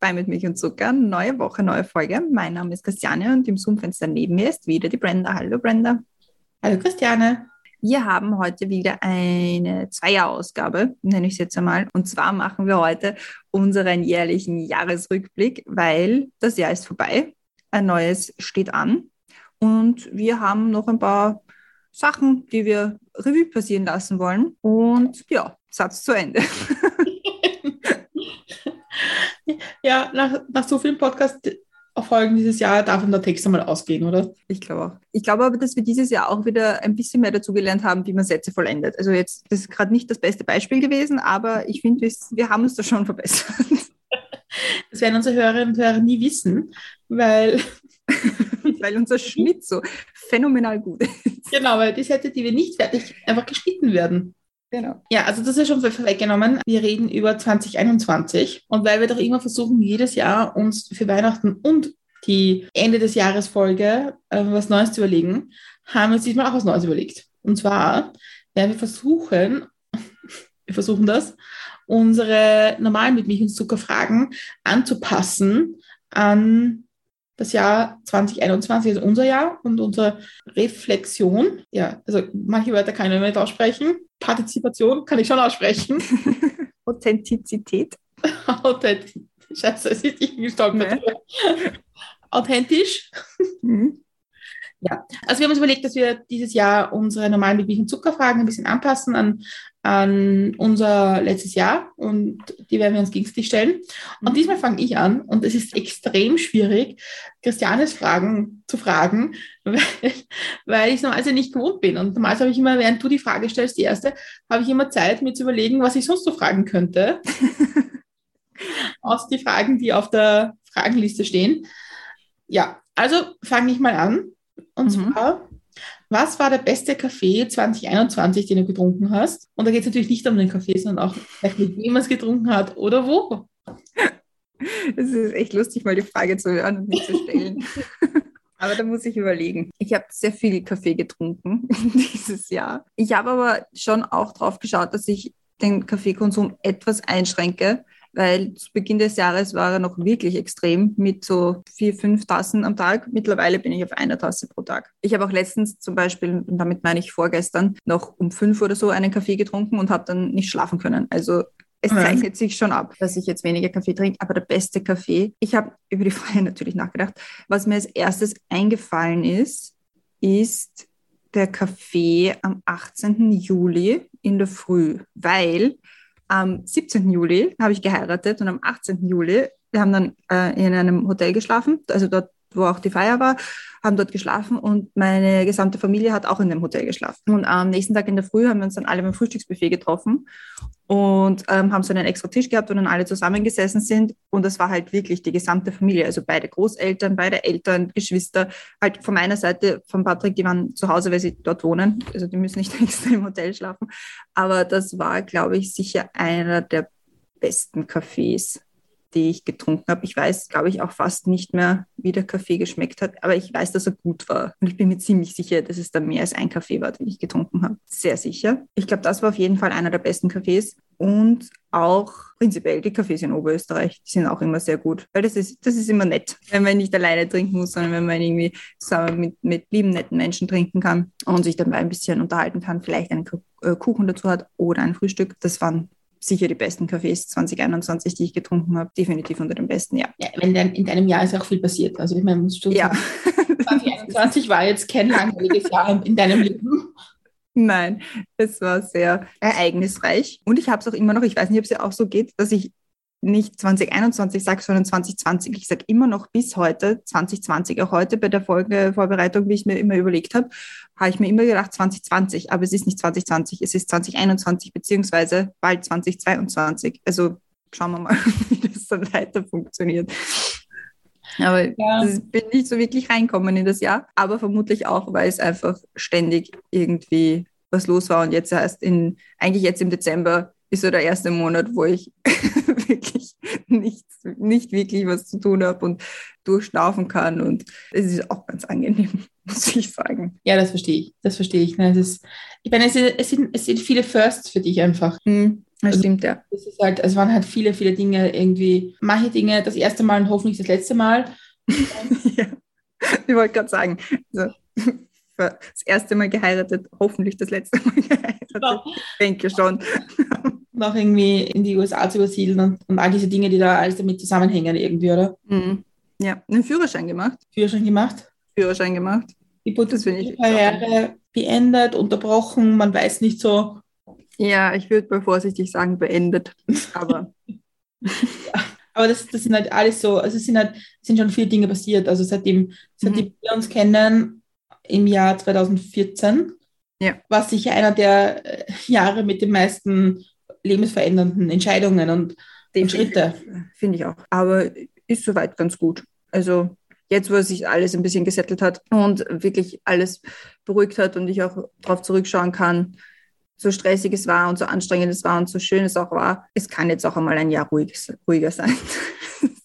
bei Mit Milch und Zucker. Neue Woche, neue Folge. Mein Name ist Christiane und im Zoom-Fenster neben mir ist wieder die Brenda. Hallo Brenda. Hallo Christiane. Wir haben heute wieder eine Zweierausgabe, nenne ich es jetzt einmal. Und zwar machen wir heute unseren jährlichen Jahresrückblick, weil das Jahr ist vorbei. Ein neues steht an. Und wir haben noch ein paar Sachen, die wir Revue passieren lassen wollen. Und ja, Satz zu Ende. Ja, nach, nach so vielen Podcast-Folgen dieses Jahr darf ihm der Text einmal ausgehen, oder? Ich glaube auch. Ich glaube aber, dass wir dieses Jahr auch wieder ein bisschen mehr dazugelernt haben, wie man Sätze vollendet. Also jetzt, das ist gerade nicht das beste Beispiel gewesen, aber ich finde, wir, wir haben uns da schon verbessert. Das werden unsere Hörerinnen und Hörer nie wissen, weil, Weil unser Schnitt so phänomenal gut ist. genau, weil die Sätze, die wir nicht fertig, einfach geschnitten werden. Genau. Ja, also das ist schon vor- vorweggenommen. Wir reden über 2021 und weil wir doch immer versuchen, jedes Jahr uns für Weihnachten und die Ende des Jahres Folge äh, was Neues zu überlegen, haben wir uns diesmal auch was Neues überlegt. Und zwar werden wir versuchen, wir versuchen das, unsere normalen mit Milch und Zucker Fragen anzupassen an das Jahr 2021, also unser Jahr und unsere Reflexion. Ja, also manche Wörter kann ich nicht aussprechen. Partizipation kann ich schon aussprechen. Authentizität. Authentisch. Scheiße, es ist nicht gestolpert. Authentisch. Mhm. Ja, also wir haben uns überlegt, dass wir dieses Jahr unsere normalen und Zuckerfragen ein bisschen anpassen an, an unser letztes Jahr und die werden wir uns gegenseitig stellen. Und Mhm. diesmal fange ich an und es ist extrem schwierig, Christianes Fragen zu fragen, weil, weil ich es normalerweise nicht gewohnt bin. Und normalerweise habe ich immer, während du die Frage stellst, die erste, habe ich immer Zeit, mir zu überlegen, was ich sonst so fragen könnte. Aus die Fragen, die auf der Fragenliste stehen. Ja, also fange ich mal an. Und Mhm. zwar, was war der beste Kaffee 2021, den du getrunken hast? Und da geht es natürlich nicht um den Kaffee, sondern auch, mit wem man es getrunken hat oder wo. Es ist echt lustig, mal die Frage zu hören und nicht zu stellen. Aber da muss ich überlegen. Ich habe sehr viel Kaffee getrunken dieses Jahr. Ich habe aber schon auch drauf geschaut, dass ich den Kaffeekonsum etwas einschränke, weil zu Beginn des Jahres war er noch wirklich extrem mit so vier, fünf Tassen am Tag. Mittlerweile bin ich auf einer Tasse pro Tag. Ich habe auch letztens zum Beispiel, und damit meine ich vorgestern, noch um fünf oder so einen Kaffee getrunken und habe dann nicht schlafen können. Also es zeichnet sich schon ab, dass ich jetzt weniger Kaffee trinke, aber der beste Kaffee, ich habe über die Frage natürlich nachgedacht. Was mir als erstes eingefallen ist, ist der Kaffee am 18. Juli in der Früh, weil am 17. Juli habe ich geheiratet und am 18. Juli, wir haben dann äh, in einem Hotel geschlafen, also dort, wo auch die Feier war, haben dort geschlafen und meine gesamte Familie hat auch in dem Hotel geschlafen. Und am nächsten Tag in der Früh haben wir uns dann alle beim Frühstücksbuffet getroffen und ähm, haben so einen extra Tisch gehabt, wo dann alle zusammengesessen sind. Und das war halt wirklich die gesamte Familie, also beide Großeltern, beide Eltern, Geschwister. Halt von meiner Seite, von Patrick, die waren zu Hause, weil sie dort wohnen. Also die müssen nicht extra im Hotel schlafen. Aber das war, glaube ich, sicher einer der besten Cafés, die ich getrunken habe. Ich weiß, glaube ich, auch fast nicht mehr, wie der Kaffee geschmeckt hat, aber ich weiß, dass er gut war. Und ich bin mir ziemlich sicher, dass es da mehr als ein Kaffee war, den ich getrunken habe. Sehr sicher. Ich glaube, das war auf jeden Fall einer der besten Cafés. Und auch prinzipiell die Cafés in Oberösterreich, die sind auch immer sehr gut. Weil das ist, das ist immer nett, wenn man nicht alleine trinken muss, sondern wenn man irgendwie zusammen mit, mit lieben, netten Menschen trinken kann und sich dabei ein bisschen unterhalten kann, vielleicht einen äh, Kuchen dazu hat oder ein Frühstück. Das waren sicher die besten Cafés 2021, die ich getrunken habe. Definitiv unter den besten, ja. Ja, wenn dann in deinem Jahr ist auch viel passiert. Also ich meine, musst du Ja. sagen, 2021 war jetzt kein langweiliges Jahr in deinem Leben. Nein, es war sehr ereignisreich. Und ich habe es auch immer noch, ich weiß nicht, ob es ja auch so geht, dass ich nicht 2021 sage, sondern 2020. Ich sage immer noch bis heute 2020. Auch heute bei der Folgevorbereitung, wie ich mir immer überlegt habe, habe ich mir immer gedacht 2020. Aber es ist nicht 2020, es ist 2021 beziehungsweise bald 2022. Also schauen wir mal, wie das dann weiter funktioniert. Aber Ja. das bin nicht so wirklich reinkommen in das Jahr. Aber vermutlich auch, weil es einfach ständig irgendwie was los war. Und jetzt erst in, eigentlich jetzt im Dezember ist so der erste Monat, wo ich wirklich nichts, nicht wirklich was zu tun habe und durchschnaufen kann. Und es ist auch ganz angenehm, muss ich sagen. Ja, das verstehe ich. Das verstehe ich. Ne? Es ist, ich meine, es sind, es, sind, es sind viele Firsts für dich einfach. Hm, das Also- stimmt, ja. Es, ist halt, es waren halt viele, viele Dinge irgendwie, manche Dinge das erste Mal und hoffentlich das letzte Mal. ja. Ich wollte gerade sagen, also, das erste Mal geheiratet, hoffentlich das letzte Mal geheiratet. Ich denke schon. Noch irgendwie in die USA zu übersiedeln und, und all diese Dinge, die da alles damit zusammenhängen irgendwie, oder? Mhm. Ja, einen Führerschein gemacht. Führerschein gemacht. Führerschein gemacht. Die Das finde ich Karriere beendet, unterbrochen, man weiß nicht so. Ja, ich würde mal vorsichtig sagen, beendet. Aber Aber das, das sind halt alles so, also es sind halt, sind schon viele Dinge passiert. Also seitdem, seitdem wir uns kennen, im Jahr 2014, Ja. war sicher einer der äh, Jahre mit den meisten lebensverändernden Entscheidungen und, und Schritte. finde ich auch. Aber ist soweit ganz gut. Also jetzt, wo sich alles ein bisschen gesettelt hat und wirklich alles beruhigt hat und ich auch darauf zurückschauen kann, so stressig es war und so anstrengend es war und so schön es auch war, es kann jetzt auch einmal ein Jahr ruhig, ruhiger sein.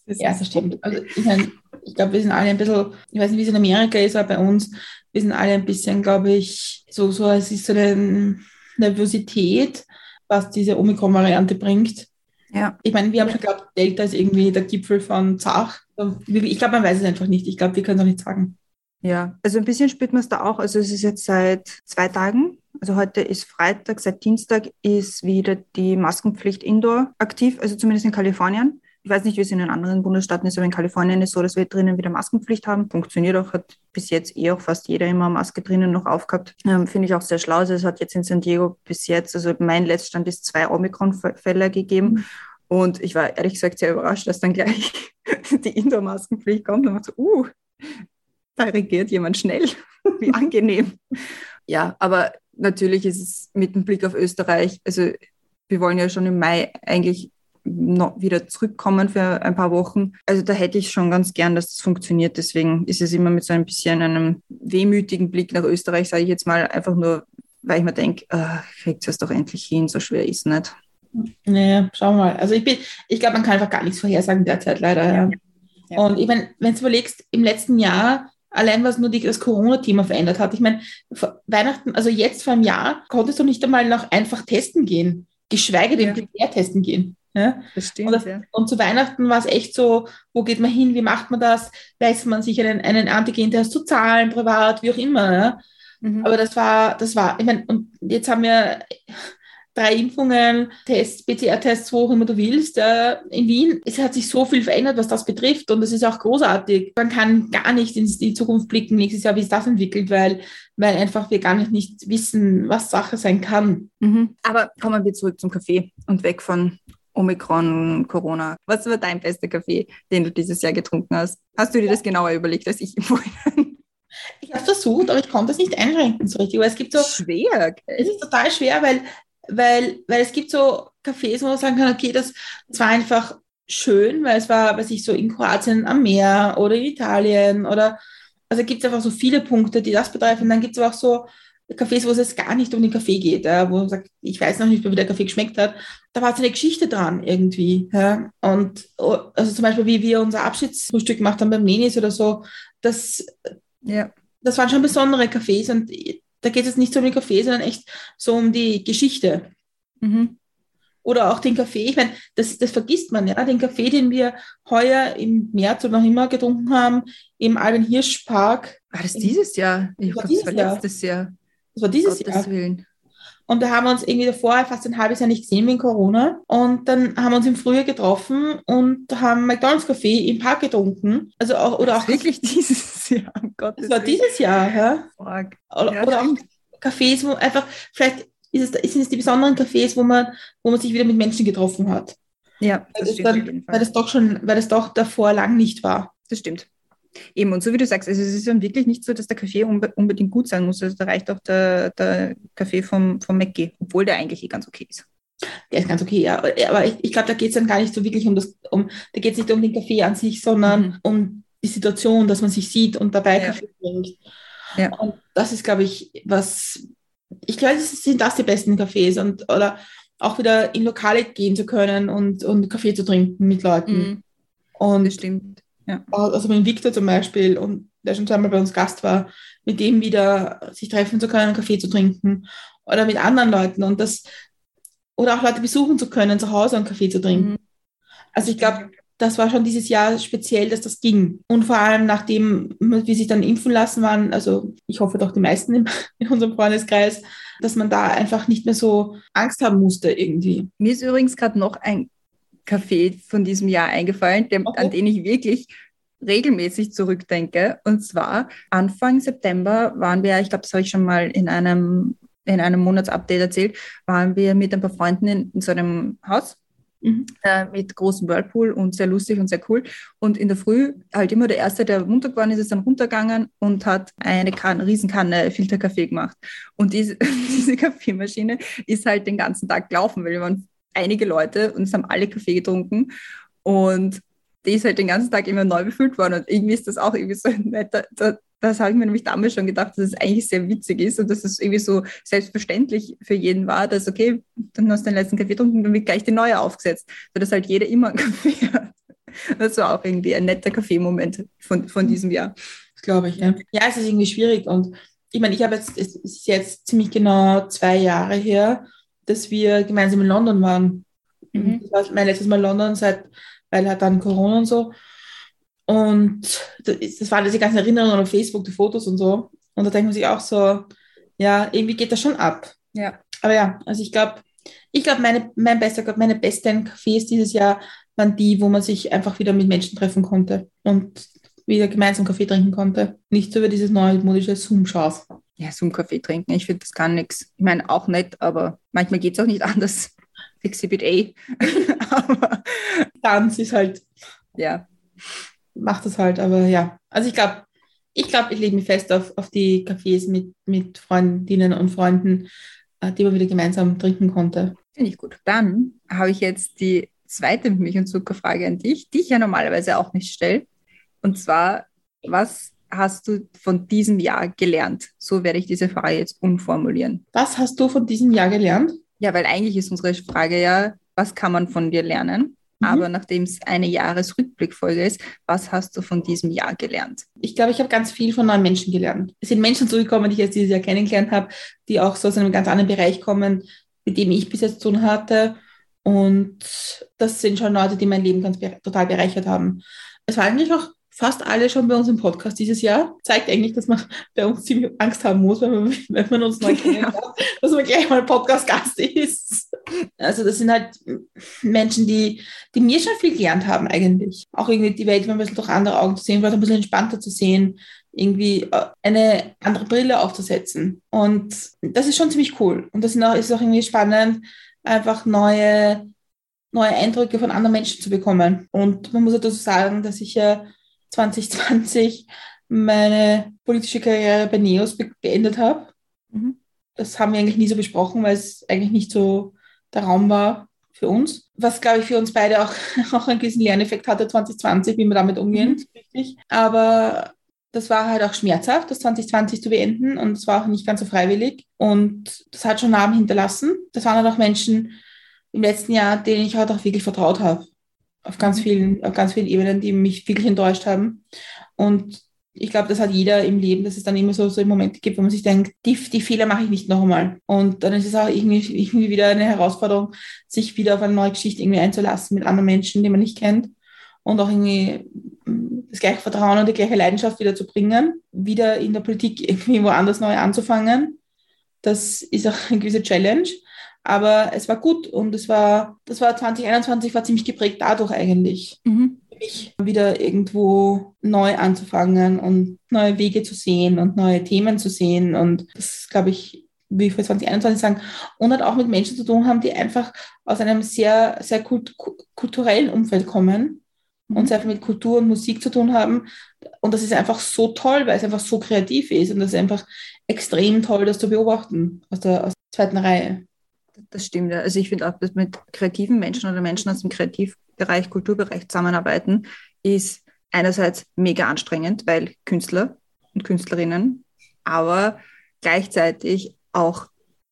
Das Ja, das stimmt. Also ich, mein, ich glaube, wir sind alle ein bisschen, ich weiß nicht, wie es in Amerika ist, aber bei uns, wir sind alle ein bisschen, glaube ich, so, so, es ist so eine Nervosität, was diese Omikron-Variante bringt. Ja, Ich meine, wir haben schon geglaubt, Delta ist irgendwie der Gipfel von Zach. Ich glaube, man weiß es einfach nicht. Ich glaube, wir können es auch nicht sagen. ja. Also ein bisschen spürt man es da auch. Also es ist jetzt seit zwei Tagen. Also heute ist Freitag, seit Dienstag ist wieder die Maskenpflicht indoor aktiv, also zumindest in Kalifornien. Ich weiß nicht, wie es in den anderen Bundesstaaten ist, aber in Kalifornien ist so, dass wir drinnen wieder Maskenpflicht haben. Funktioniert auch, hat bis jetzt eh auch fast jeder immer Maske drinnen noch aufgehabt. Ähm, Finde ich auch sehr schlau. Also es hat jetzt in San Diego bis jetzt, also mein Letztstand ist zwei Omikron-Fälle gegeben. Und ich war ehrlich gesagt sehr überrascht, dass dann gleich die Indoor-Maskenpflicht kommt und man so, uh, da regiert jemand schnell. Wie angenehm. Ja, aber natürlich ist es mit dem Blick auf Österreich, also wir wollen ja schon im Mai eigentlich noch wieder zurückkommen für ein paar Wochen. Also da hätte ich schon ganz gern, dass das funktioniert. Deswegen ist es immer mit so ein bisschen einem wehmütigen Blick nach Österreich, sage ich jetzt mal, einfach nur, weil ich mir denke, äh, kriegt es doch endlich hin, so schwer ist nicht. Naja, schauen wir mal. Also ich bin, ich glaube, man kann einfach gar nichts vorhersagen derzeit leider. Ja. Ja. Und ich meine, wenn du überlegst, im letzten Jahr, allein was nur die, das Corona-Thema verändert hat, ich meine, vor Weihnachten, also jetzt vor einem Jahr, konntest du nicht einmal noch einfach testen gehen, geschweige denn Ja. Testen gehen. Ja? Das stimmt, Und, das, und zu Weihnachten war es echt so, wo geht man hin, wie macht man das, lässt man sich einen, einen Antigen-Test zu zahlen, privat, wie auch immer. Ja? Mhm. Aber das war, das war, ich meine, und jetzt haben wir drei Impfungen, Tests, PCR-Tests, wo auch immer du willst. Äh, in Wien, es hat sich so viel verändert, was das betrifft und das ist auch großartig. Man kann gar nicht in die Zukunft blicken, nächstes Jahr, wie es das entwickelt, weil, weil einfach wir gar nicht, nicht wissen, was Sache sein kann. Mhm. Aber kommen wir zurück zum Kaffee und weg von Omikron, Corona. Was war dein bester Kaffee, den du dieses Jahr getrunken hast? Hast du dir das genauer überlegt als ich im Vorhinein? Ich habe versucht, aber ich konnte es nicht einschränken so richtig, weil es gibt so, Schwer. es ist total schwer, weil, weil, weil es gibt so Cafés, wo man sagen kann, okay, das, das war einfach schön, weil es war, weiß ich, so in Kroatien am Meer oder in Italien oder, also gibt es einfach so viele Punkte, die das betreffen. Dann gibt es auch so Cafés, wo es jetzt gar nicht um den Kaffee geht, ja, wo man sagt, ich weiß noch nicht, wie der Kaffee geschmeckt hat. Da war so eine Geschichte dran irgendwie. Ja. Und oh, also zum Beispiel, wie wir unser Abschiedsfrühstück gemacht haben beim Nenis oder so, das, Ja. das waren schon besondere Cafés und da geht es nicht so um den Kaffee, sondern echt so um die Geschichte. Mhm. Oder auch den Kaffee. Ich meine, das, das vergisst man, ja. Den Kaffee, den wir heuer im März oder noch immer getrunken haben, im Alben Hirsch Park. War das dieses Jahr? Ich glaube, das dieses war Jahr. letztes Jahr. Das war dieses Gottes Jahr. Willen. Und da haben wir uns irgendwie davor fast ein halbes Jahr nicht gesehen wegen Corona. Und dann haben wir uns im Frühjahr getroffen und haben McDonalds Kaffee im Park getrunken. Also auch, oder auch, Das wirklich dieses Jahr. Um Gottes das war dieses Jahr, ja. Fuck. Oder, Ja, oder auch. Cafés, wo einfach, vielleicht ist es, sind es die besonderen Cafés, wo man, wo man sich wieder mit Menschen getroffen hat. Ja, Weil das das, stimmt auf dann, weil das doch schon, weil das doch davor lang nicht war. Das stimmt. Eben, und so wie du sagst, also es ist dann wirklich nicht so, dass der Kaffee unbe unbedingt gut sein muss. Also da reicht auch der, der Kaffee vom, vom Mackie, obwohl der eigentlich eh ganz okay ist. Der ist ganz okay, ja. Aber ich, ich glaube, da geht es dann gar nicht so wirklich um das, um, da geht es nicht um den Kaffee an sich, sondern Mhm. um die Situation, dass man sich sieht und dabei Ja. Kaffee trinkt. Ja. Und das ist, glaube ich, was, ich glaube, es sind das die besten Cafés und oder auch wieder in Lokale gehen zu können und, und Kaffee zu trinken mit Leuten. Mhm. Und Das stimmt. Also mit Victor zum Beispiel und der schon zweimal bei uns Gast war, mit dem wieder sich treffen zu können, Kaffee zu trinken oder mit anderen Leuten und das oder auch Leute besuchen zu können, zu Hause einen Kaffee zu trinken. Mhm. Also ich glaube, das war schon dieses Jahr speziell, dass das ging. Und vor allem nachdem wir sich dann impfen lassen waren, also ich hoffe doch die meisten in, in unserem Freundeskreis, dass man da einfach nicht mehr so Angst haben musste irgendwie. Mir ist übrigens gerade noch ein Café von diesem Jahr eingefallen, Okay. an den ich wirklich regelmäßig zurückdenke. Und zwar Anfang September waren wir, ich glaube, das habe ich schon mal in einem, in einem Monatsupdate erzählt, waren wir mit ein paar Freunden in, in so einem Haus Mhm. äh, mit großem Whirlpool und sehr lustig und sehr cool. Und in der Früh halt immer der Erste, der runter geworden ist, ist dann runtergegangen und hat eine Kanne, Riesenkanne Filterkaffee gemacht. Und diese, diese Kaffeemaschine ist halt den ganzen Tag gelaufen, weil wir waren einige Leute und es haben alle Kaffee getrunken. Und die ist halt den ganzen Tag immer neu befüllt worden. Und irgendwie ist das auch irgendwie so netter, da, das habe ich mir nämlich damals schon gedacht, dass es eigentlich sehr witzig ist und dass es irgendwie so selbstverständlich für jeden war, dass okay, dann hast du den letzten Kaffee getrunken dann wird gleich die neue aufgesetzt, sodass halt jeder immer einen Kaffee hat. Das war auch irgendwie ein netter Kaffeemoment von, von diesem Jahr. Das glaube ich, ja. Ja, es ist irgendwie schwierig. Und ich meine, ich habe jetzt, es ist jetzt ziemlich genau zwei Jahre her, dass wir gemeinsam in London waren. Mhm. Das war mein letztes Mal London, seit, weil halt dann Corona und so. Und das, waren diese ganzen Erinnerungen auf Facebook, die Fotos und so. Und da denkt man sich auch so, ja, irgendwie geht das schon ab. Ja. Aber ja, also ich glaube, ich glaube, meine, mein bester, meine besten Cafés dieses Jahr waren die, wo man sich einfach wieder mit Menschen treffen konnte und wieder gemeinsam Kaffee trinken konnte. Nicht so über dieses neumodische Zoom-Schaus. Ja, so einen Kaffee trinken, ich finde, das kann nichts. Ich meine, auch nett, aber manchmal geht es auch nicht anders. Exhibit A. aber Tanz ist halt, ja, macht das halt, aber ja. Also ich glaube, ich glaube, ich lege mich fest auf, auf die Cafés mit, mit Freundinnen und Freunden, äh, die man wieder gemeinsam trinken konnte. finde ich gut. Dann habe ich jetzt die zweite Milch- und Zuckerfrage an dich, die ich ja normalerweise auch nicht stelle. Und zwar, was hast du von diesem Jahr gelernt? So werde ich diese Frage jetzt umformulieren. Was hast du von diesem Jahr gelernt? Ja, weil eigentlich ist unsere Frage ja, was kann man von dir lernen? Mhm. Aber nachdem es eine Jahresrückblickfolge ist, was hast du von diesem Jahr gelernt? ich glaube, ich habe ganz viel von neuen Menschen gelernt. Es sind Menschen zugekommen, die ich jetzt dieses Jahr kennengelernt habe, die auch so aus einem ganz anderen Bereich kommen, mit dem ich bis jetzt zu tun hatte. Und das sind schon Leute, die mein Leben ganz total bereichert haben. Es waren eigentlich auch fast alle schon bei uns im Podcast dieses Jahr. Zeigt eigentlich, dass man bei uns ziemlich Angst haben muss, wenn man, wenn man uns neu kennenlernt, dass man gleich mal Podcast-Gast ist. Also das sind halt Menschen, die, die mir schon viel gelernt haben eigentlich. Auch irgendwie die Welt mal ein bisschen durch andere Augen zu sehen, vielleicht ein bisschen entspannter zu sehen, irgendwie äh, eine andere Brille aufzusetzen. Und das ist schon ziemlich cool. Und das sind auch, ist auch irgendwie spannend, einfach neue, neue Eindrücke von anderen Menschen zu bekommen. Und man muss ja dazu sagen, dass ich ja 2020 meine politische Karriere bei NEOS be beendet habe. Mhm. Das haben wir eigentlich nie so besprochen, weil es eigentlich nicht so der Raum war für uns. Was, glaube ich, für uns beide auch, auch einen gewissen Lerneffekt hatte 2020, wie wir damit umgehen, Mhm. richtig. Aber das war halt auch schmerzhaft, das 2020 zu beenden und es war auch nicht ganz so freiwillig. Und das hat schon Namen hinterlassen. Das waren halt auch Menschen im letzten Jahr, denen ich halt auch wirklich vertraut habe. Auf ganz Mhm. vielen, auf ganz vielen Ebenen, die mich wirklich enttäuscht haben. Und ich glaube, das hat jeder im Leben, dass es dann immer so, so Momente gibt, wo man sich denkt, die, die Fehler mache ich nicht noch einmal. Und dann ist es auch irgendwie, irgendwie wieder eine Herausforderung, sich wieder auf eine neue Geschichte irgendwie einzulassen mit anderen Menschen, die man nicht kennt. Und auch irgendwie mm, das gleiche Vertrauen und die gleiche Leidenschaft wieder zu bringen, wieder in der Politik irgendwie woanders neu anzufangen. Das ist auch eine gewisse Challenge. Aber es war gut und es war, das war 2021 war ziemlich geprägt dadurch eigentlich Mhm. mich wieder irgendwo neu anzufangen und neue Wege zu sehen und neue Themen zu sehen. Und das, glaube ich, wie für 2021 sagen, und hat auch mit Menschen zu tun haben, die einfach aus einem sehr, sehr kult ku- kulturellen Umfeld kommen und sehr viel mit Kultur und Musik zu tun haben. Und das ist einfach so toll, weil es einfach so kreativ ist und das ist einfach extrem toll, das zu beobachten aus der, aus der zweiten Reihe. Das stimmt ja. Also ich finde auch, dass mit kreativen Menschen oder Menschen aus dem Kreativbereich, Kulturbereich zusammenarbeiten, ist einerseits mega anstrengend, weil Künstler und Künstlerinnen, aber gleichzeitig auch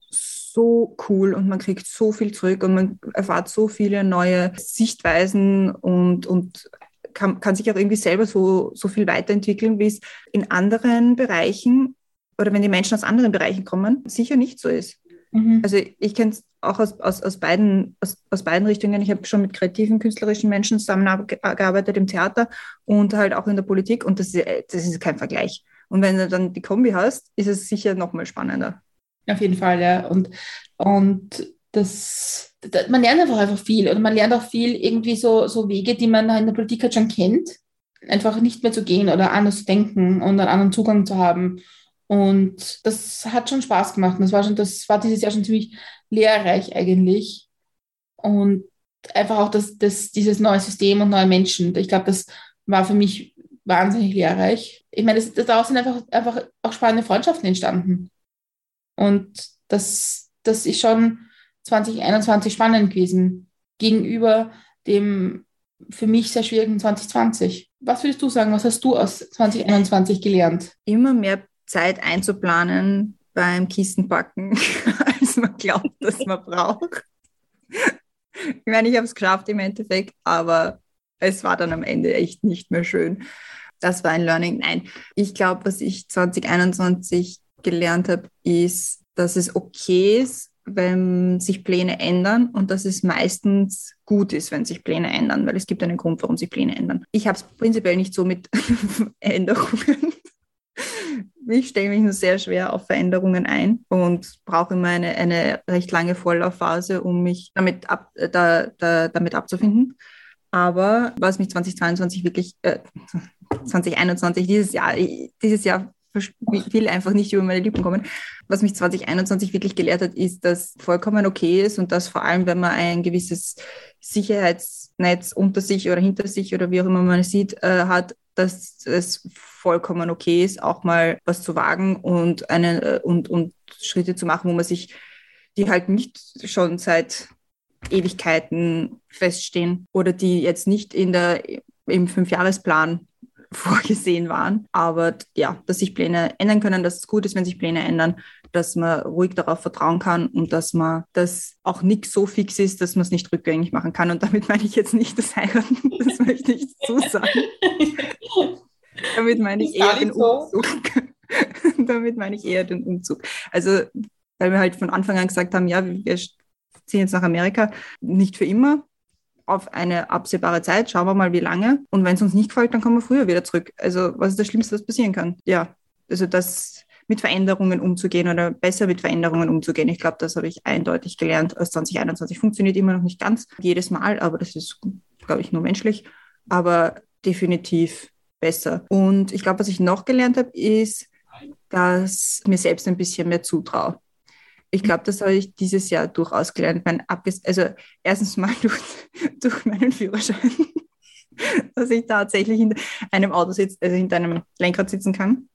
so cool und man kriegt so viel zurück und man erfahrt so viele neue Sichtweisen und, und kann, kann sich auch irgendwie selber so, so viel weiterentwickeln, wie es in anderen Bereichen oder wenn die Menschen aus anderen Bereichen kommen, sicher nicht so ist. Mhm. Also ich kenne es auch aus, aus, aus, beiden, aus, aus beiden Richtungen. Ich habe schon mit kreativen, künstlerischen Menschen zusammengearbeitet im Theater und halt auch in der Politik und das ist, das ist kein Vergleich. Und wenn du dann die Kombi hast, ist es sicher noch mal spannender. Auf jeden Fall, ja. Und, und das, das, man lernt einfach einfach viel und man lernt auch viel irgendwie so, so Wege, die man in der Politik halt schon kennt, einfach nicht mehr zu gehen oder anders zu denken und einen anderen Zugang zu haben. Und das hat schon Spaß gemacht. Das war schon, das war dieses Jahr schon ziemlich lehrreich eigentlich. Und einfach auch das, das, dieses neue System und neue Menschen. Ich glaube, das war für mich wahnsinnig lehrreich. Ich meine, das, daraus sind einfach, einfach auch spannende Freundschaften entstanden. Und das, das ist schon 2021 spannend gewesen gegenüber dem für mich sehr schwierigen 2020. Was würdest du sagen, was hast du aus 2021 gelernt? Immer mehr Zeit einzuplanen beim Kistenpacken, als man glaubt, dass man braucht. Ich meine, ich habe es geschafft im Endeffekt, aber es war dann am Ende echt nicht mehr schön. Das war ein Learning. Nein, ich glaube, was ich 2021 gelernt habe, ist, dass es okay ist, wenn sich Pläne ändern und dass es meistens gut ist, wenn sich Pläne ändern, weil es gibt einen Grund, warum sich Pläne ändern. Ich habe es prinzipiell nicht so mit Änderungen. Ich stelle mich nur sehr schwer auf Veränderungen ein und brauche immer eine, eine recht lange Vorlaufphase, um mich damit, ab, da, da, damit abzufinden. Aber was mich 2022 wirklich, äh, 2021, dieses Jahr, dieses Jahr will einfach nicht über meine Lippen kommen. Was mich 2021 wirklich gelehrt hat, ist, dass vollkommen okay ist und dass vor allem, wenn man ein gewisses Sicherheitsnetz unter sich oder hinter sich oder wie auch immer man es sieht, äh, hat, dass es vollkommen okay ist, auch mal was zu wagen und, eine, äh, und, und Schritte zu machen, wo man sich, die halt nicht schon seit Ewigkeiten feststehen oder die jetzt nicht in der, im Fünfjahresplan vorgesehen waren. Aber ja, dass sich Pläne ändern können, dass es gut ist, wenn sich Pläne ändern, dass man ruhig darauf vertrauen kann und dass man, dass auch nichts so fix ist, dass man es nicht rückgängig machen kann. Und damit meine ich jetzt nicht das Heiraten, das möchte ich zusagen. damit meine ich eher den Umzug. damit meine ich eher den Umzug. Also, weil wir halt von Anfang an gesagt haben, ja, wir ziehen jetzt nach Amerika, nicht für immer, auf eine absehbare Zeit. Schauen wir mal, wie lange. Und wenn es uns nicht gefällt, dann kommen wir früher wieder zurück. Also, was ist das Schlimmste, was passieren kann? Ja, also das mit Veränderungen umzugehen oder besser mit Veränderungen umzugehen. Ich glaube, das habe ich eindeutig gelernt. Als 2021 funktioniert immer noch nicht ganz jedes Mal, aber das ist, glaube ich, nur menschlich. Aber definitiv besser. Und ich glaube, was ich noch gelernt habe, ist, dass mir selbst ein bisschen mehr zutraue. Ich glaube, das habe ich dieses Jahr durchaus gelernt. Mein also erstens mal durch, durch meinen Führerschein, dass ich tatsächlich in einem Auto sitze, also hinter einem Lenkrad sitzen kann,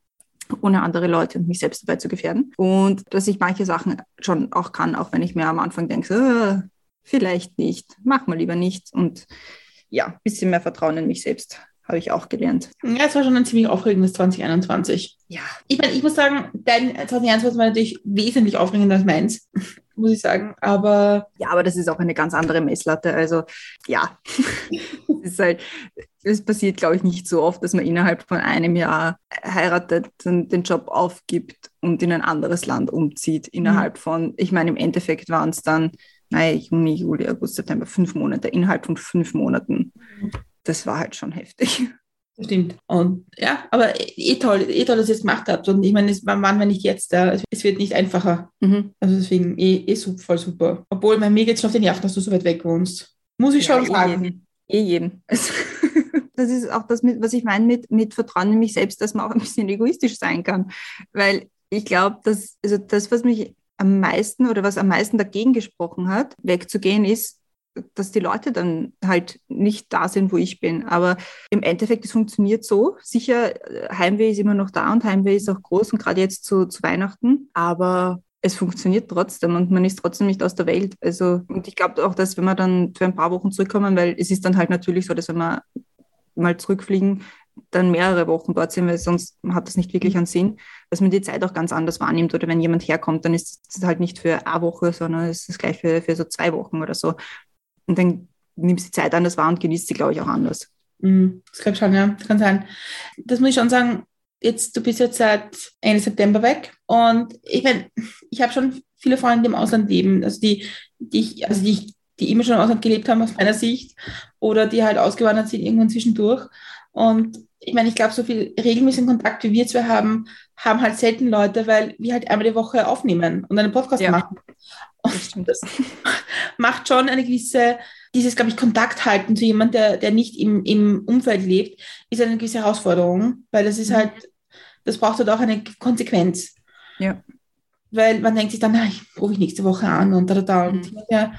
ohne andere Leute und mich selbst dabei zu gefährden. Und dass ich manche Sachen schon auch kann, auch wenn ich mir am Anfang denke, so, vielleicht nicht, mach mal lieber nicht. Und ja, ein bisschen mehr Vertrauen in mich selbst habe ich auch gelernt. Ja, es war schon ein ziemlich aufregendes 2021. Ja. Ich meine, ich muss sagen, dein 2021 war natürlich wesentlich aufregender als meins, muss ich sagen. Aber. Ja, aber das ist auch eine ganz andere Messlatte. Also, ja. es ist halt, es passiert, glaube ich, nicht so oft, dass man innerhalb von einem Jahr heiratet, und den Job aufgibt und in ein anderes Land umzieht. Innerhalb mhm. von, ich meine, im Endeffekt waren es dann, naja, Juni, Juli, August, September, fünf Monate, innerhalb von fünf Monaten. Das war halt schon heftig. Stimmt. Und ja, aber eh toll, eh toll, dass ihr es gemacht habt. Und ich meine, es, wann, wenn nicht jetzt? Ja, es wird nicht einfacher. Mhm. Also deswegen eh, eh super, voll super. Obwohl, bei mir geht es schon auf den Nerven, dass du so weit weg wohnst. Muss ich ja, schon eh sagen. Jeden. Eh jeden. Das ist auch das, was ich meine mit, mit Vertrauen in mich selbst, dass man auch ein bisschen egoistisch sein kann. Weil ich glaube, dass also das, was mich am meisten oder was am meisten dagegen gesprochen hat, wegzugehen, ist, dass die Leute dann halt nicht da sind, wo ich bin. Aber im Endeffekt, es funktioniert so. Sicher, Heimweh ist immer noch da und Heimweh ist auch groß und gerade jetzt zu, zu Weihnachten. Aber es funktioniert trotzdem und man ist trotzdem nicht aus der Welt. Also, und ich glaube auch, dass wenn wir dann für ein paar Wochen zurückkommen, weil es ist dann halt natürlich so, dass wenn man mal zurückfliegen, dann mehrere Wochen dort sind, weil sonst hat das nicht wirklich einen Sinn, dass man die Zeit auch ganz anders wahrnimmt. Oder wenn jemand herkommt, dann ist es halt nicht für eine Woche, sondern es ist gleich für, für so zwei Wochen oder so. Und dann nimmst du die Zeit anders wahr und genießt sie, glaube ich, auch anders. Mhm, das glaube ich schon, ja. Das kann sein. Das muss ich schon sagen, jetzt, du bist jetzt seit Ende September weg und ich meine, ich habe schon viele Freunde, die im Ausland leben, also die, die ich, also die, die immer schon im Ausland gelebt haben aus meiner Sicht oder die halt ausgewandert sind irgendwann zwischendurch. Und ich meine, ich glaube, so viel regelmäßigen Kontakt, wie wir zwei haben, haben halt selten Leute, weil wir halt einmal die Woche aufnehmen und einen Podcast ja. machen. Und das macht schon eine gewisse, dieses, glaube ich, Kontakt halten zu jemandem, der, der nicht im, im Umfeld lebt, ist eine gewisse Herausforderung, weil das ist mhm. halt, das braucht halt auch eine Konsequenz. Ja. Weil man denkt sich dann, na, ich rufe ich nächste Woche an und da, da, da. Mhm. ja.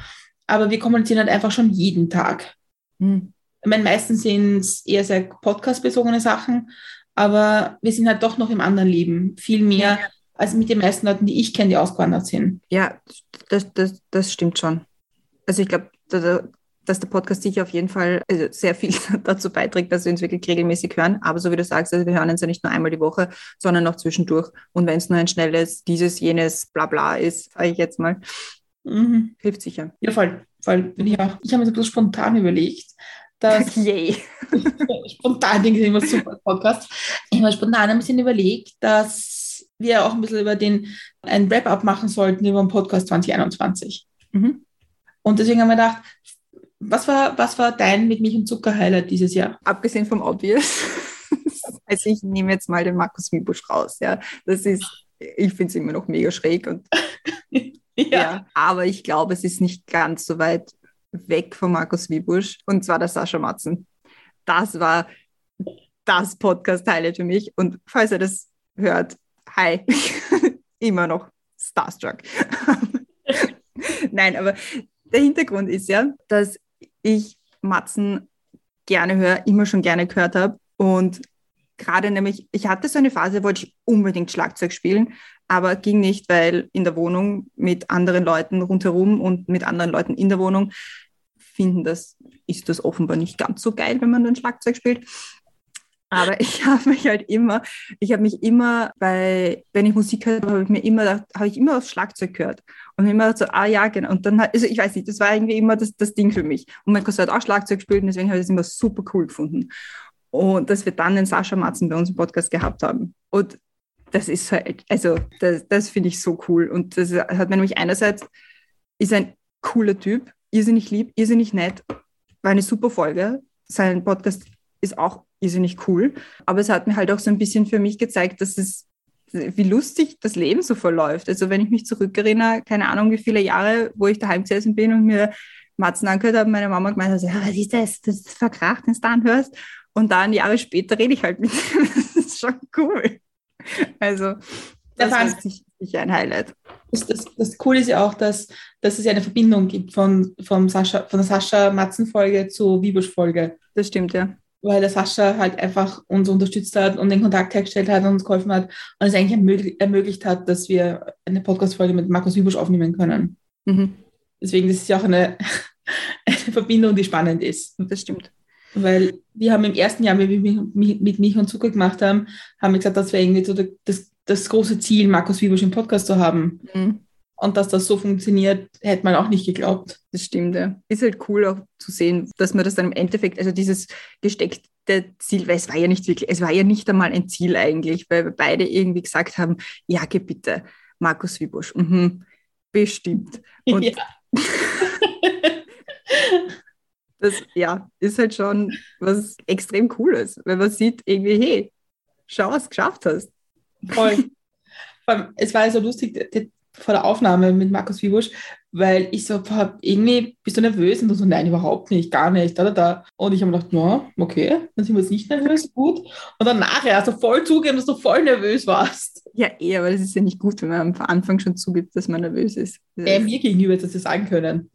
Aber wir kommunizieren halt einfach schon jeden Tag. Mhm. Ich meine, meistens sind es eher sehr podcastbezogene Sachen, aber wir sind halt doch noch im anderen Leben. Viel mehr ja. Als mit den meisten Leuten, die ich kenne, die ausgewandert sind. Ja, das, das, das stimmt schon. Also ich glaube, dass der Podcast sicher auf jeden Fall also sehr viel dazu beiträgt, dass wir uns wirklich regelmäßig hören. Aber so wie du sagst, also wir hören uns ja nicht nur einmal die Woche, sondern auch zwischendurch. Und wenn es nur ein schnelles, dieses, jenes, bla bla ist, sage ich jetzt mal, mhm. hilft sicher. Ja, voll. voll. Bin ich auch. Ich habe mir so ein bisschen spontan überlegt, dass Yay. spontan denke ich immer super Podcast. Ich habe spontan ein bisschen überlegt, dass wir auch ein bisschen über den ein Wrap-up machen sollten über den Podcast 2021. Mhm. Und deswegen haben wir gedacht, was war, was war dein mit Milch und Zucker Highlight dieses Jahr? Abgesehen vom Obvious. also ich nehme jetzt mal den Markus Wiebusch raus. Ja, das ist, ich finde es immer noch mega schräg und ja. ja. Aber ich glaube, es ist nicht ganz so weit weg von Markus Wiebusch und zwar der Sascha Matzen. Das war das Podcast-Highlight für mich und falls ihr das hört, hi, immer noch Starstruck. Nein, aber der Hintergrund ist ja, dass ich Matzen gerne höre, immer schon gerne gehört habe und gerade nämlich, ich hatte so eine Phase, wollte ich unbedingt Schlagzeug spielen, aber ging nicht, weil in der Wohnung mit anderen Leuten rundherum und mit anderen Leuten in der Wohnung finden das, ist das offenbar nicht ganz so geil, wenn man dann Schlagzeug spielt. Aber ich habe mich halt immer, ich habe mich immer bei, wenn ich Musik höre, habe ich mir immer, habe ich immer aufs Schlagzeug gehört. Und immer so, ah ja, genau. Und dann, also ich weiß nicht, das war irgendwie immer das, das Ding für mich. Und mein Cousin hat auch Schlagzeug gespielt und deswegen habe ich es immer super cool gefunden. Und dass wir dann den Sascha Matzen bei uns im Podcast gehabt haben. Und das ist halt, also das, das finde ich so cool. Und das hat mir nämlich einerseits, ist ein cooler Typ, irrsinnig lieb, irrsinnig nett, war eine super Folge. Sein Podcast ist auch irrsinnig cool. Aber es hat mir halt auch so ein bisschen für mich gezeigt, dass es, wie lustig das Leben so verläuft. Also wenn ich mich zurückerinnere, keine Ahnung, wie viele Jahre, wo ich daheim gesessen bin und mir Matzen angehört habe, meine Mama gemeint hat, ja, was ist das? Das ist verkracht, wenn du da anhörst. Und dann Jahre später rede ich halt mit ihm. Das ist schon cool. Also, das ist sicher ein Highlight. Das, das, das Coole ist ja auch, dass, dass es ja eine Verbindung gibt von, vom Sascha, von der Sascha Matzen-Folge zur Wiebusch-Folge. Das stimmt, ja. Weil der Sascha halt einfach uns unterstützt hat und den Kontakt hergestellt hat und uns geholfen hat und es eigentlich ermöglicht, ermöglicht hat, dass wir eine Podcast-Folge mit Markus Wiebusch aufnehmen können. Mhm. Deswegen das ist ja auch eine, eine Verbindung, die spannend ist. Das stimmt. Weil wir haben im ersten Jahr, wie wir mit Mich und Zucker gemacht haben, haben wir gesagt, das wäre irgendwie so das, das große Ziel, Markus Wiebusch im Podcast zu haben. Mhm. Und dass das so funktioniert, hätte man auch nicht geglaubt. Das stimmt, ja. Ist halt cool auch zu sehen, dass man das dann im Endeffekt, also dieses gesteckte Ziel, weil es war ja nicht wirklich, es war ja nicht einmal ein Ziel eigentlich, weil wir beide irgendwie gesagt haben, ja, geh bitte, Markus Wiebusch, mhm, bestimmt. Und ja. das, ja, ist halt schon was extrem Cooles, weil man sieht irgendwie, hey, schau, was du geschafft hast. Voll. es war so lustig vor der Aufnahme mit Markus Wiebusch, weil ich so, irgendwie bist du nervös? Und du so, nein, überhaupt nicht, gar nicht, da, da, da. Und ich habe mir gedacht, ja, okay, dann sind wir jetzt nicht nervös, gut. Und dann nachher hast du voll zugeben, dass du voll nervös warst. Ja, eh, aber das ist ja nicht gut, wenn man am Anfang schon zugibt, dass man nervös ist. Äh, mir gegenüber hätte das sagen können.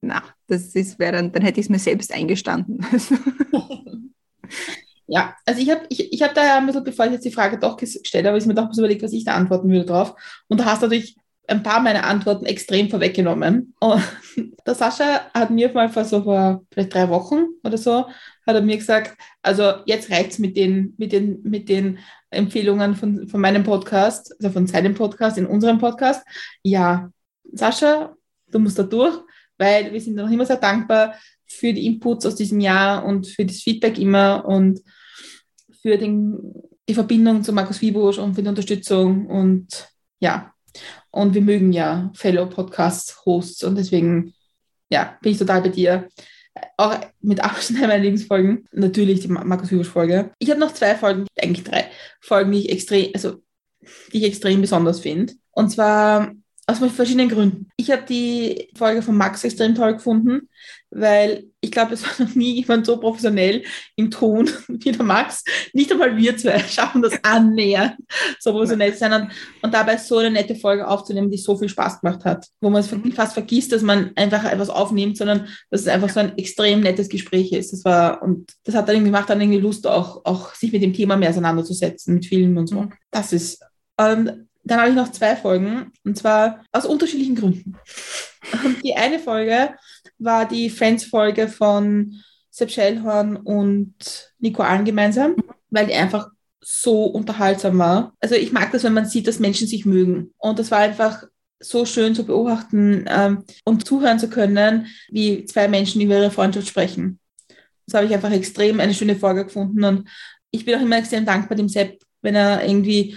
Na, das ist, dann, dann hätte ich es mir selbst eingestanden. Ja, also ich habe ich, ich hab da ja ein bisschen, bevor ich jetzt die Frage doch gestellt habe, ich mir doch ein bisschen überlegt, was ich da antworten würde drauf. Und da hast du natürlich ein paar meiner Antworten extrem vorweggenommen. Und der Sascha hat mir mal vor so vor vielleicht drei Wochen oder so, hat er mir gesagt, also jetzt reicht es mit den, mit, den, mit den Empfehlungen von, von meinem Podcast, also von seinem Podcast, in unserem Podcast. Ja, Sascha, du musst da durch, weil wir sind noch immer sehr dankbar für die Inputs aus diesem Jahr und für das Feedback immer und für den, die Verbindung zu Markus Wiebusch und für die Unterstützung und ja, und wir mögen ja Fellow Podcast-Hosts und deswegen, ja, bin ich total bei dir. Auch mit Abstand meiner Lieblingsfolgen. Natürlich die Markus Wiebusch-Folge. Ich habe noch zwei Folgen, eigentlich drei Folgen, die ich extrem, also die ich extrem besonders finde. Und zwar aus verschiedenen Gründen. Ich habe die Folge von Max extrem toll gefunden, weil ich glaube, es war noch nie jemand so professionell im Ton wie der Max. Nicht einmal wir zwei schaffen das annähernd, so professionell zu sein und, und dabei so eine nette Folge aufzunehmen, die so viel Spaß gemacht hat, wo man es mhm. fast vergisst, dass man einfach etwas aufnimmt, sondern dass es einfach so ein extrem nettes Gespräch ist. Das war, und das hat dann irgendwie, macht dann irgendwie Lust, auch, auch sich mit dem Thema mehr auseinanderzusetzen, mit Filmen und so. Mhm. Das ist, und dann habe ich noch zwei Folgen und zwar aus unterschiedlichen Gründen. Und die eine Folge war die Friends-Folge von Sepp Schellhorn und Nico Allen gemeinsam, weil die einfach so unterhaltsam war. Also ich mag das, wenn man sieht, dass Menschen sich mögen. Und das war einfach so schön zu beobachten ähm, und zuhören zu können, wie zwei Menschen über ihre Freundschaft sprechen. Das habe ich einfach extrem eine schöne Folge gefunden und ich bin auch immer extrem dankbar dem Sepp, wenn er irgendwie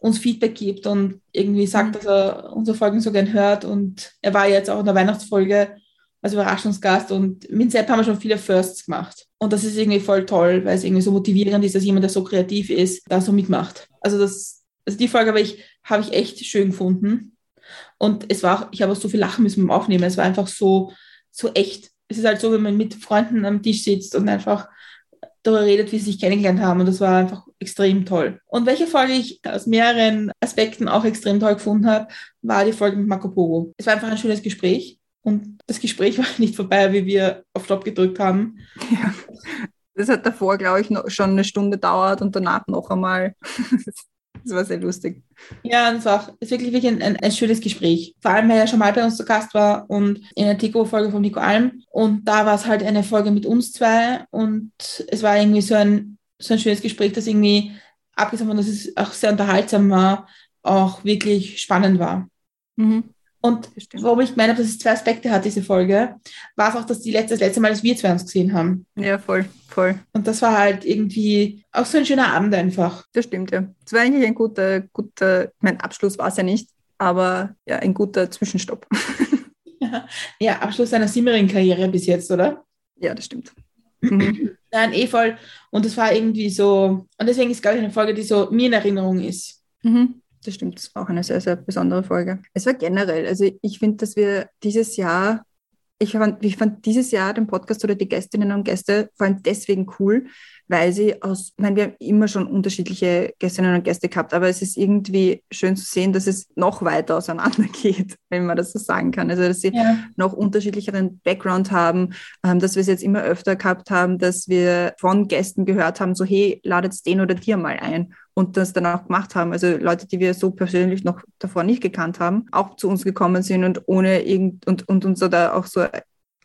uns Feedback gibt und irgendwie sagt, mhm. dass er unsere Folgen so gern hört. Und er war jetzt auch in der Weihnachtsfolge als Überraschungsgast und mit Sepp haben wir schon viele Firsts gemacht. Und das ist irgendwie voll toll, weil es irgendwie so motivierend ist, dass jemand, der so kreativ ist, da so mitmacht. Also das, also die Folge habe ich, habe ich echt schön gefunden. Und es war ich habe auch so viel lachen müssen beim Aufnehmen. Es war einfach so, so echt. Es ist halt so, wenn man mit Freunden am Tisch sitzt und einfach darüber redet, wie sie sich kennengelernt haben. Und das war einfach extrem toll. Und welche Folge ich aus mehreren Aspekten auch extrem toll gefunden habe, war die Folge mit Marco Polo. Es war einfach ein schönes Gespräch. Und das Gespräch war nicht vorbei, wie wir auf Stopp gedrückt haben. Ja. Das hat davor, glaube ich, schon eine Stunde dauert und danach noch einmal. Das war sehr lustig. Ja, es war ist wirklich, wirklich ein, ein, ein, schönes Gespräch. Vor allem, weil er schon mal bei uns zu Gast war und in der Tico-Folge von Nico Alm. Und da war es halt eine Folge mit uns zwei und es war irgendwie so ein, so ein schönes Gespräch, das irgendwie, abgesehen von, dass es auch sehr unterhaltsam war, auch wirklich spannend war. Mhm. Und warum ich meine, dass es zwei Aspekte hat, diese Folge, war es auch, dass die letzte, das letzte Mal, dass wir zwei uns gesehen haben. Ja, voll, voll. Und das war halt irgendwie auch so ein schöner Abend einfach. Das stimmt, ja. Es war eigentlich ein guter, guter, mein Abschluss war es ja nicht, aber ja, ein guter Zwischenstopp. ja, ja Abschluss einer Simmering-Karriere bis jetzt, oder? Ja, das stimmt. Mhm. Nein, eh voll. Und das war irgendwie so, und deswegen ist, glaube ich, eine Folge, die so mir in Erinnerung ist. Mhm. Das stimmt, das ist auch eine sehr, sehr besondere Folge. Es war generell, also ich finde, dass wir dieses Jahr, ich fand, ich fand dieses Jahr den Podcast oder die Gästinnen und Gäste vor allem deswegen cool, weil sie aus, ich meine, wir haben immer schon unterschiedliche Gästinnen und Gäste gehabt, aber es ist irgendwie schön zu sehen, dass es noch weiter auseinander geht, wenn man das so sagen kann. Also, dass sie ja. noch unterschiedlicheren Background haben, ähm, dass wir es jetzt immer öfter gehabt haben, dass wir von Gästen gehört haben, so, hey, ladet den oder dir mal ein und das dann auch gemacht haben. Also Leute, die wir so persönlich noch davor nicht gekannt haben, auch zu uns gekommen sind und ohne irgend und, und uns da auch so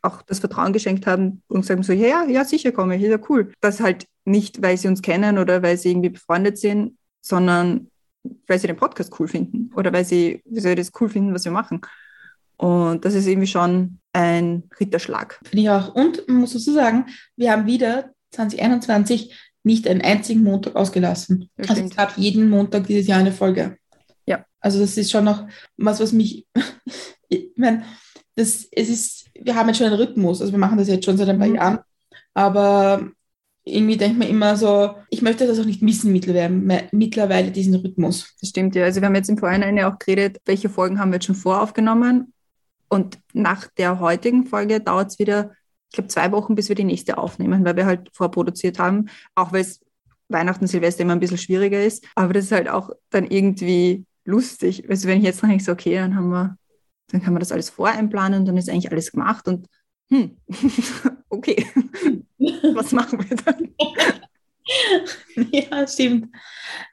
auch das Vertrauen geschenkt haben und sagen so, ja, ja, sicher komme ich, ist ja cool. Das halt nicht, weil sie uns kennen oder weil sie irgendwie befreundet sind, sondern weil sie den Podcast cool finden oder weil sie, weil sie das cool finden, was wir machen. Und das ist irgendwie schon ein Ritterschlag. Finde ich auch. Und man muss dazu sagen, wir haben wieder 2021 nicht einen einzigen Montag ausgelassen. Das also es gab jeden Montag dieses Jahr eine Folge. Ja. Also das ist schon noch was, was mich, ich meine, das, es ist, wir haben jetzt schon einen Rhythmus, also wir machen das jetzt schon seit ein paar mhm. Jahren, aber irgendwie denkt man immer so, ich möchte das auch nicht missen mittlerweile, mittlerweile diesen Rhythmus. Das stimmt, ja. Also wir haben jetzt im Vorhinein ja auch geredet, welche Folgen haben wir jetzt schon voraufgenommen und nach der heutigen Folge dauert es wieder ich glaube, zwei Wochen, bis wir die nächste aufnehmen, weil wir halt vorproduziert haben, auch weil es Weihnachten, Silvester immer ein bisschen schwieriger ist. Aber das ist halt auch dann irgendwie lustig. Also wenn ich jetzt noch nicht so, okay, dann haben wir, dann kann man das alles voreinplanen und dann ist eigentlich alles gemacht und hm, okay, was machen wir dann? ja, stimmt.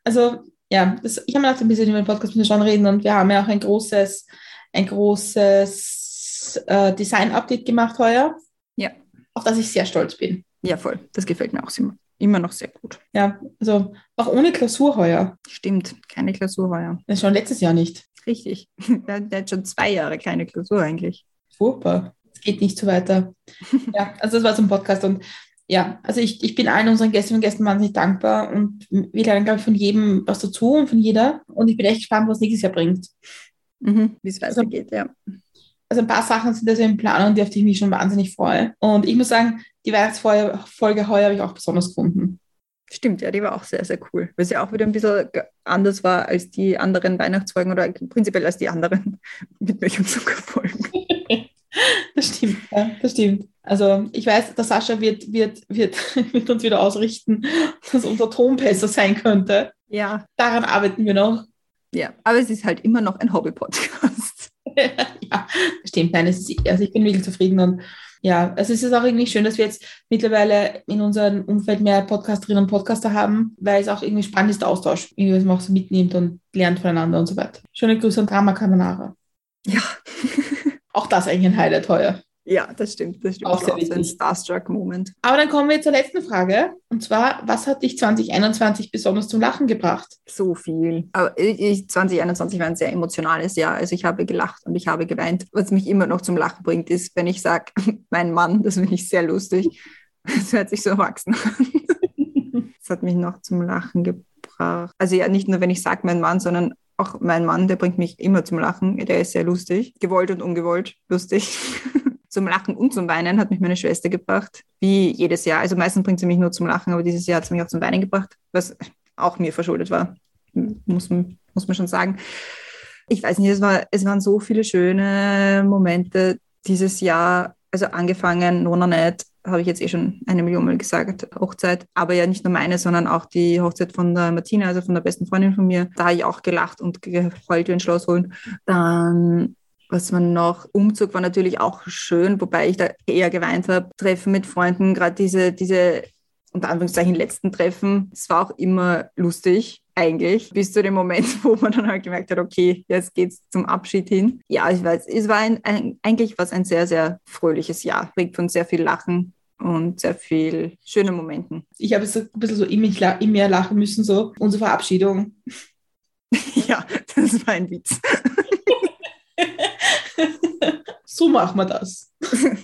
Also ja, das, ich habe mir gedacht, ein bisschen über den Podcast müssen wir schon reden und wir haben ja auch ein großes, ein großes äh, Design-Update gemacht heuer ja. Auf das ich sehr stolz bin. Ja, voll. Das gefällt mir auch immer, immer noch sehr gut. Ja, also auch ohne Klausur heuer. Stimmt, keine Klausur heuer. Das schon letztes Jahr nicht. Richtig. Der, der hat schon zwei Jahre keine Klausur eigentlich. Furchtbar. Geht nicht so weiter. ja, also das war so ein Podcast und ja, also ich, ich bin allen unseren Gästinnen und Gästen wahnsinnig dankbar und wir lernen, glaube ich, von jedem was dazu und von jeder. Und ich bin echt gespannt, was nächstes Jahr bringt. Mhm, Wie es weitergeht, ja. Also ein paar Sachen sind also in Planung, die auf die ich mich schon wahnsinnig freue. Und ich muss sagen, die Weihnachtsfolge heuer habe ich auch besonders gefunden. Stimmt, ja, die war auch sehr, sehr cool. Weil sie auch wieder ein bisschen anders war als die anderen Weihnachtsfolgen oder prinzipiell als die anderen mit Milch- und Zuckerfolgen. Das stimmt, ja, das stimmt. Also ich weiß, der Sascha wird, wird, wird, wird uns wieder ausrichten, dass unser Ton besser sein könnte. Ja. Daran arbeiten wir noch. Ja, aber es ist halt immer noch ein Hobby-Podcast. ja, stimmt. Nein, ist, also ich bin wirklich zufrieden und ja, also es ist auch irgendwie schön, dass wir jetzt mittlerweile in unserem Umfeld mehr Podcasterinnen und Podcaster haben, weil es auch irgendwie spannend ist, der Austausch, irgendwie, was man auch so mitnimmt und lernt voneinander und so weiter. Schöne Grüße an Drama Carbonara. Ja. Auch das eigentlich ein Highlight heuer. ja, das stimmt. Das stimmt. Auch sehr auch so ein. Starstruck-Moment. Aber dann kommen wir zur letzten Frage. Und zwar, was hat dich 2021 besonders zum Lachen gebracht? So viel. Aber ich, 2021 war ein sehr emotionales Jahr. Also ich habe gelacht und ich habe geweint. Was mich immer noch zum Lachen bringt, ist, wenn ich sage, mein Mann, das finde ich sehr lustig. Das hört sich so erwachsen an. Das hat mich noch zum Lachen gebracht. Also ja, nicht nur, wenn ich sage, mein Mann, sondern auch mein Mann, der bringt mich immer zum Lachen. Der ist sehr lustig. Gewollt und ungewollt lustig. zum Lachen und zum Weinen hat mich meine Schwester gebracht. Wie jedes Jahr. Also meistens bringt sie mich nur zum Lachen, aber dieses Jahr hat sie mich auch zum Weinen gebracht, was auch mir verschuldet war. Muss, man- muss man schon sagen. Ich weiß nicht, es, war, es waren so viele schöne Momente dieses Jahr. Also angefangen, Nona Night, habe ich jetzt eh schon eine Million Mal gesagt, Hochzeit. Aber ja nicht nur meine, sondern auch die Hochzeit von der Martina, also von der besten Freundin von mir. Da habe ich auch gelacht und geheult wie ein Schloss holen. Dann was man noch, Umzug war natürlich auch schön, wobei ich da eher geweint habe. Treffen mit Freunden, gerade diese, diese, unter Anführungszeichen, letzten Treffen, es war auch immer lustig, eigentlich, bis zu dem Moment, wo man dann halt gemerkt hat, okay, jetzt geht's zum Abschied hin. Ja, ich weiß, es war ein, ein, eigentlich was ein sehr, sehr fröhliches Jahr, prägt von sehr viel Lachen und sehr viel schönen Momenten. Ich habe so ein bisschen so in, mich, la- in mir lachen müssen, so unsere Verabschiedung. ja, das war ein Witz. so machen wir das.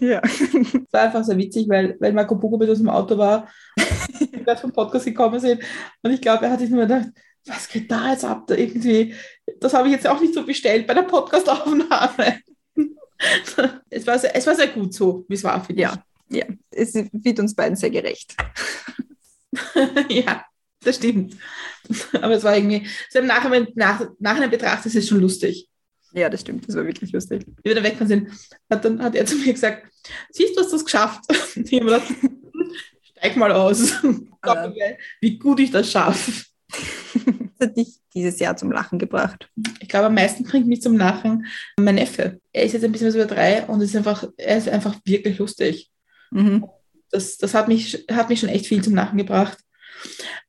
ja. Es war einfach sehr witzig, weil, weil Marco Pogo mit uns im Auto war, wir gerade vom Podcast gekommen sind. Und ich glaube, er hat sich nur gedacht, was geht da jetzt ab? Da irgendwie, das habe ich jetzt auch nicht so bestellt bei der Podcastaufnahme. es, war sehr, es war sehr gut so, wie es war, finde Ja, ja, es wird uns beiden sehr gerecht. ich. ja, das stimmt. Aber es war irgendwie, so im Nachhinein, nach, Nachhinein betrachtet ist es schon lustig. Ja, das stimmt, das war wirklich lustig. Wie wir dann weggefahren sind, hat, dann hat er zu mir gesagt, siehst du, hast das geschafft? Und ich habe gedacht, steig mal aus. Sag mir, wie gut ich das schaffe. Das hat dich dieses Jahr zum Lachen gebracht. Ich glaube, am meisten bringt mich zum Lachen mein Neffe. Er ist jetzt ein bisschen was über drei und ist einfach, er ist einfach wirklich lustig. Mhm. Das, das hat, mich, hat mich schon echt viel zum Lachen gebracht.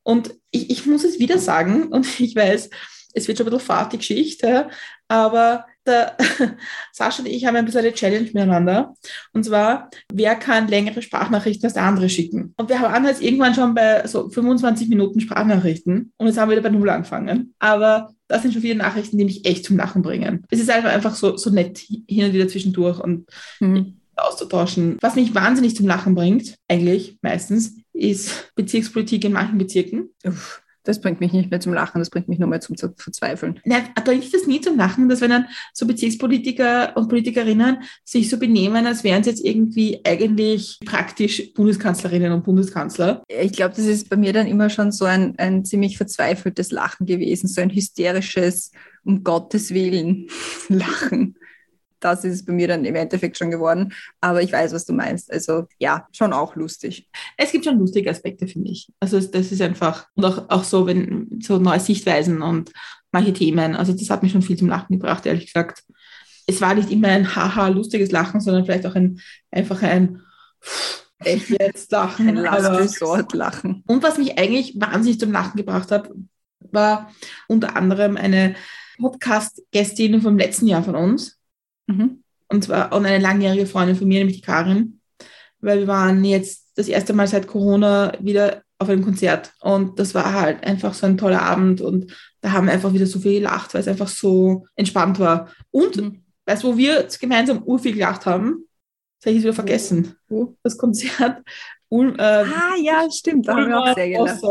Und ich, ich muss es wieder sagen, und ich weiß, es wird schon ein bisschen fad, die Geschichte, aber der Sascha und ich haben ein bisschen eine Challenge miteinander. Und zwar, wer kann längere Sprachnachrichten als der andere schicken? Und wir waren jetzt irgendwann schon bei so 25 Minuten Sprachnachrichten und jetzt haben wir wieder bei Null angefangen. Aber das sind schon viele Nachrichten, die mich echt zum Lachen bringen. Es ist einfach, einfach so, so nett hin und wieder zwischendurch und Mhm. auszutauschen. Was mich wahnsinnig zum Lachen bringt, eigentlich meistens, ist Bezirkspolitik in manchen Bezirken. Uff, das bringt mich nicht mehr zum Lachen, das bringt mich nur mehr zum Ver- Verzweifeln. Nein, da bringt das nie zum Lachen, dass wenn dann so Bezirkspolitiker und Politikerinnen sich so benehmen, als wären sie jetzt irgendwie eigentlich praktisch Bundeskanzlerinnen und Bundeskanzler. Ich glaube, das ist bei mir dann immer schon so ein, ein ziemlich verzweifeltes Lachen gewesen, so ein hysterisches, um Gottes Willen Lachen. Das ist es bei mir dann im Endeffekt schon geworden. Aber ich weiß, was du meinst. Also ja, schon auch lustig. Es gibt schon lustige Aspekte, finde ich. Also das ist einfach, und auch, auch so, wenn so neue Sichtweisen und manche Themen, also das hat mich schon viel zum Lachen gebracht, ehrlich gesagt. Es war nicht immer ein haha lustiges Lachen, sondern vielleicht auch ein einfach ein echt jetzt Lachen. Ein Last Lachen. Und was mich eigentlich wahnsinnig zum Lachen gebracht hat, war unter anderem eine Podcast-Gästin vom letzten Jahr von uns. Mhm. Und zwar und eine langjährige Freundin von mir, nämlich die Karin. weil wir waren jetzt das erste Mal seit Corona wieder auf einem Konzert und das war halt einfach so ein toller Abend und da haben wir einfach wieder so viel gelacht, weil es einfach so entspannt war. Und Mhm. weißt du, wo wir gemeinsam urviel gelacht haben? Das habe ich jetzt wieder vergessen. Das Konzert. Ulm, äh, Ah, ja, stimmt. Da haben wir auch sehr gelacht.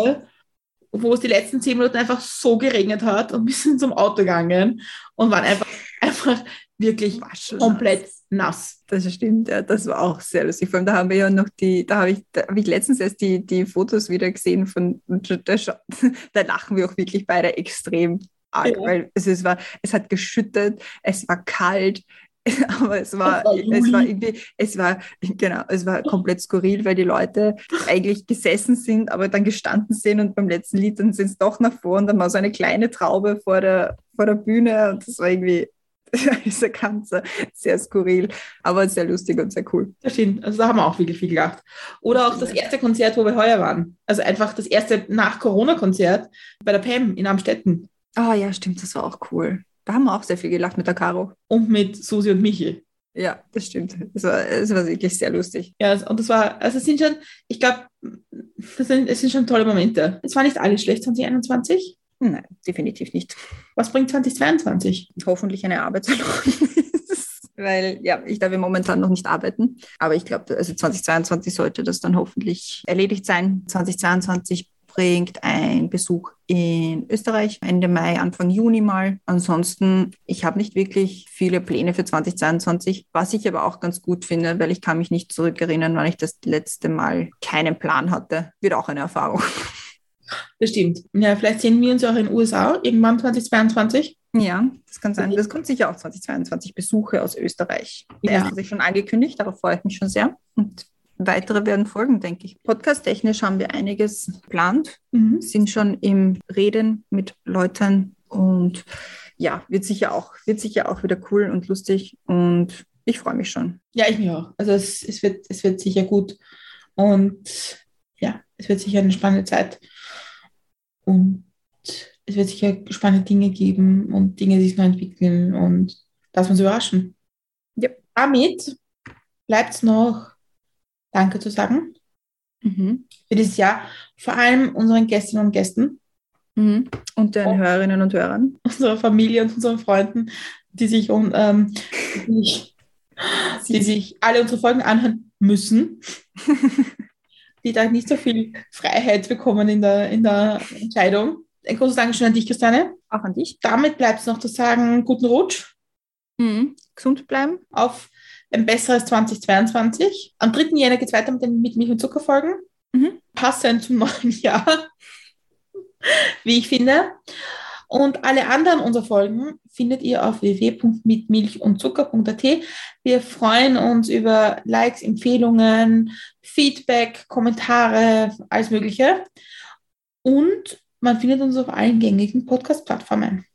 Wo es die letzten zehn Minuten einfach so geregnet hat und wir sind zum Auto gegangen und waren einfach, einfach wirklich schon komplett nass. Das stimmt, ja, das war auch sehr lustig. Vor allem, da haben wir ja noch die, da habe ich, da habe ich letztens erst die, die Fotos wieder gesehen von, da, da lachen wir auch wirklich beide extrem arg, Ja. weil es, es war, es hat geschüttet, es war kalt, aber es war, war es war irgendwie, es war, genau, es war komplett skurril, weil die Leute eigentlich gesessen sind, aber dann gestanden sind und beim letzten Lied dann sind es doch nach vor und dann war so eine kleine Traube vor der, vor der Bühne und das war irgendwie, dieser ganze sehr skurril, aber sehr lustig und sehr cool. Das stimmt. Also da haben wir auch wirklich viel gelacht. Oder auch das erste Konzert, wo wir heuer waren. Also einfach das erste Nach-Corona-Konzert bei der Pam in Amstetten Ah ja, stimmt, das war auch cool. Da haben wir auch sehr viel gelacht mit der Caro. und mit Susi und Michi. Ja, das stimmt. Es war, es war wirklich sehr lustig. Ja, und das war, also es sind schon, ich glaube, das sind, es sind schon tolle Momente. Es war nicht alles schlecht 2021. Nein, definitiv nicht. Was bringt 2022? Hoffentlich eine Arbeitserlaubnis. Weil, ja, ich darf ja momentan noch nicht arbeiten. Aber ich glaube, also 2022 sollte das dann hoffentlich erledigt sein. 2022 bringt ein Besuch in Österreich Ende Mai, Anfang Juni mal. Ansonsten, ich habe nicht wirklich viele Pläne für 2022, was ich aber auch ganz gut finde, weil ich kann mich nicht zurückerinnern, wann ich das letzte Mal keinen Plan hatte. Wird auch eine Erfahrung. Das stimmt. Ja, vielleicht sehen wir uns auch in den USA irgendwann 2022. Ja, das kann sein. Das kommt sicher auch 2022 Besuche aus Österreich. Der Ja. erste hat sich schon angekündigt, darauf freue ich mich schon sehr. Und weitere werden folgen, denke ich. Podcast-technisch haben wir einiges geplant, Mhm. sind schon im Reden mit Leuten und ja, wird sicher auch, wird sicher auch wieder cool und lustig und ich freue mich schon. Ja, ich mich auch. Also es, es, wird, es wird sicher gut und es wird sicher eine spannende Zeit und es wird sicher spannende Dinge geben und Dinge, sich neu entwickeln und lass uns überraschen. Ja. Damit bleibt es noch Danke zu sagen Mhm. für dieses Jahr, vor allem unseren Gästinnen und Gästen, Mhm. Und den Oh. Hörerinnen und Hörern. unserer Familie und unseren Freunden, die sich, um, ähm, die, die sich alle unsere Folgen anhören müssen, die da nicht so viel Freiheit bekommen in der, in der Entscheidung. Ein großes Dankeschön an dich, Christiane. Auch an dich. Damit bleibt es noch zu sagen, guten Rutsch Mhm. Gesund bleiben. auf ein besseres 2022. Am 3. Jänner geht es weiter mit den Mit Milch und Zuckerfolgen. Mhm. Passend zum neuen Jahr, wie ich finde. Und alle anderen unserer Folgen findet ihr auf www.mitmilchundzucker.at. Wir freuen uns über Likes, Empfehlungen, Feedback, Kommentare, alles Mögliche. Und man findet uns auf allen gängigen Podcast-Plattformen.